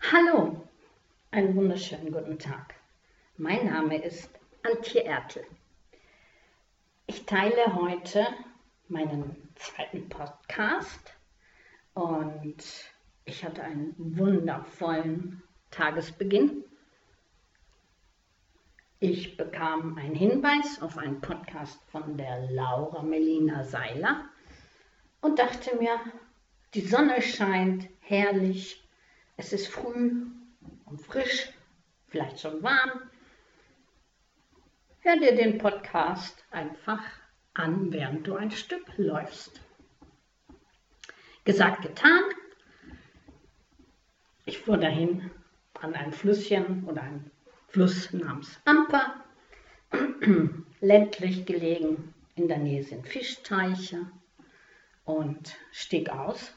Hallo, einen wunderschönen guten Tag. Mein Name ist Antje Ertel. Ich teile heute meinen zweiten Podcast und ich hatte einen wundervollen Tagesbeginn. Ich bekam einen Hinweis auf einen Podcast von der Laura Melina Seiler und dachte mir, die Sonne scheint herrlich, es ist früh und frisch, vielleicht schon warm. Hör dir den Podcast einfach an, während du ein Stück läufst. Gesagt, getan. Ich fuhr dahin an ein Flüsschen oder ein Fluss namens Amper, ländlich gelegen. In der Nähe sind Fischteiche und stieg aus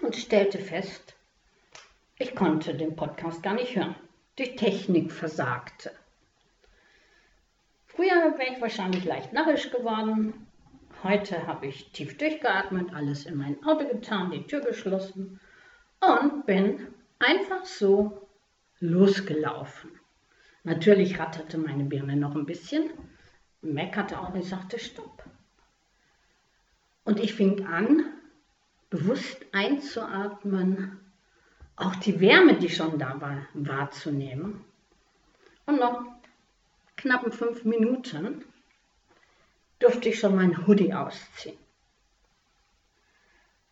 und stellte fest, ich konnte den Podcast gar nicht hören. Die Technik versagte. Früher wäre ich wahrscheinlich leicht narrisch geworden. Heute habe ich tief durchgeatmet, alles in mein Auto getan, die Tür geschlossen und bin einfach so losgelaufen. Natürlich ratterte meine Birne noch ein bisschen, meckerte auch, ich sagte Stopp. Und ich fing an, bewusst einzuatmen auch die Wärme, die schon da war, wahrzunehmen. Und noch knappen fünf Minuten durfte ich schon mein Hoodie ausziehen.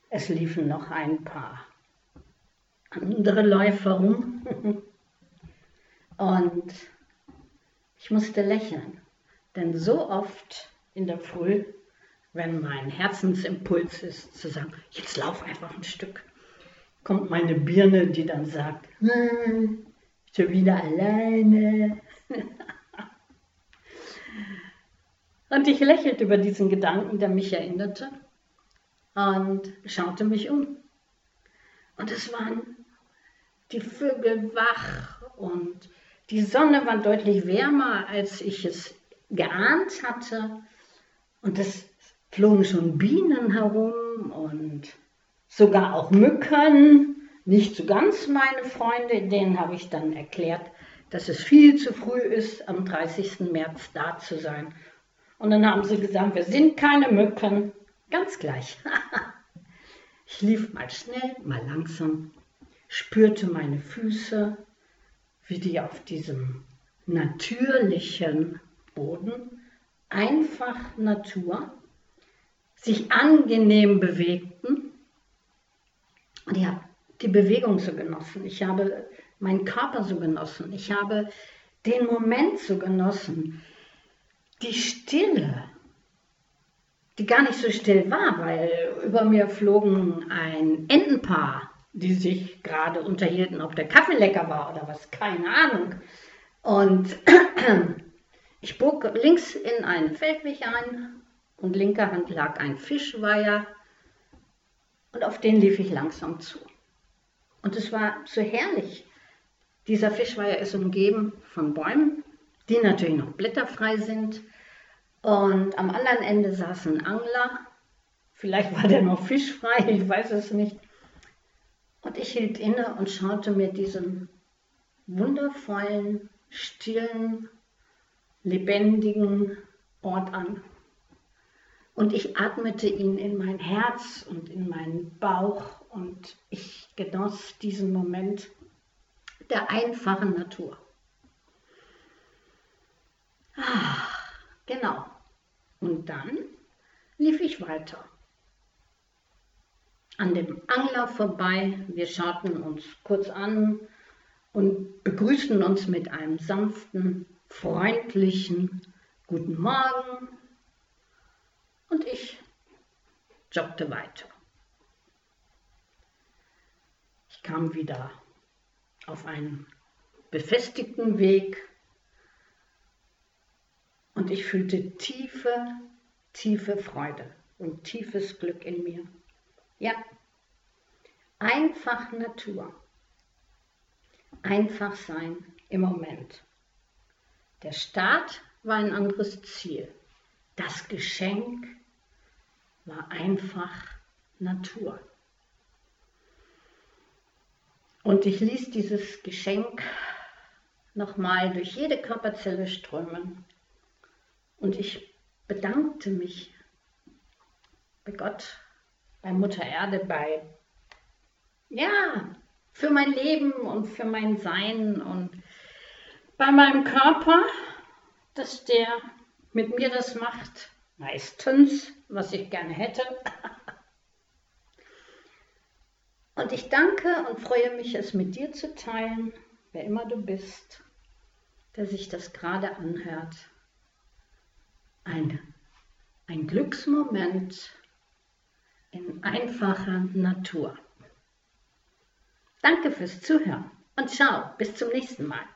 Es liefen noch ein paar andere Läufer rum und ich musste lächeln, denn so oft in der Früh, wenn mein Herzensimpuls ist, zu sagen, jetzt lauf einfach ein Stück, kommt meine Birne, die dann sagt, hm, schon wieder alleine. und ich lächelte über diesen Gedanken, der mich erinnerte, und schaute mich um. Und es waren die Vögel wach und die Sonne war deutlich wärmer, als ich es geahnt hatte. Und es flogen schon Bienen herum und sogar auch Mücken, nicht so ganz meine Freunde, denen habe ich dann erklärt, dass es viel zu früh ist, am 30. März da zu sein. Und dann haben sie gesagt, wir sind keine Mücken. Ganz gleich. ich lief mal schnell, mal langsam, spürte meine Füße, wie die auf diesem natürlichen Boden, einfach Natur, sich angenehm bewegten und ich habe die Bewegung so genossen. Ich habe meinen Körper so genossen. Ich habe den Moment so genossen. Die Stille, die gar nicht so still war, weil über mir flogen ein Entenpaar, die sich gerade unterhielten, ob der Kaffee lecker war oder was, keine Ahnung. Und ich bog links in einen Feldweg ein und linker Hand lag ein Fischweiher und auf den lief ich langsam zu. Und es war so herrlich. Dieser Fischweiher ist umgeben von Bäumen, die natürlich noch blätterfrei sind. Und am anderen Ende saß ein Angler. Vielleicht war der noch fischfrei, ich weiß es nicht. Und ich hielt inne und schaute mir diesen wundervollen, stillen, lebendigen Ort an. Und ich atmete ihn in mein Herz und in meinen Bauch und ich genoss diesen Moment der einfachen Natur. Ah, genau. Und dann lief ich weiter. An dem Angler vorbei. Wir schauten uns kurz an und begrüßten uns mit einem sanften, freundlichen Guten Morgen, und ich joggte weiter. Ich kam wieder auf einen befestigten Weg und ich fühlte tiefe, tiefe Freude und tiefes Glück in mir. Ja, einfach Natur. Einfach sein im Moment. Der Start war ein anderes Ziel. Das Geschenk einfach Natur. Und ich ließ dieses Geschenk nochmal durch jede Körperzelle strömen. Und ich bedankte mich bei Gott, bei Mutter Erde, bei, ja, für mein Leben und für mein Sein und bei meinem Körper, dass der mit mir das macht, meistens, was ich gerne hätte. Und ich danke und freue mich, es mit dir zu teilen, wer immer du bist, der sich das gerade anhört. Ein, ein Glücksmoment in einfacher Natur. Danke fürs Zuhören und ciao, bis zum nächsten Mal.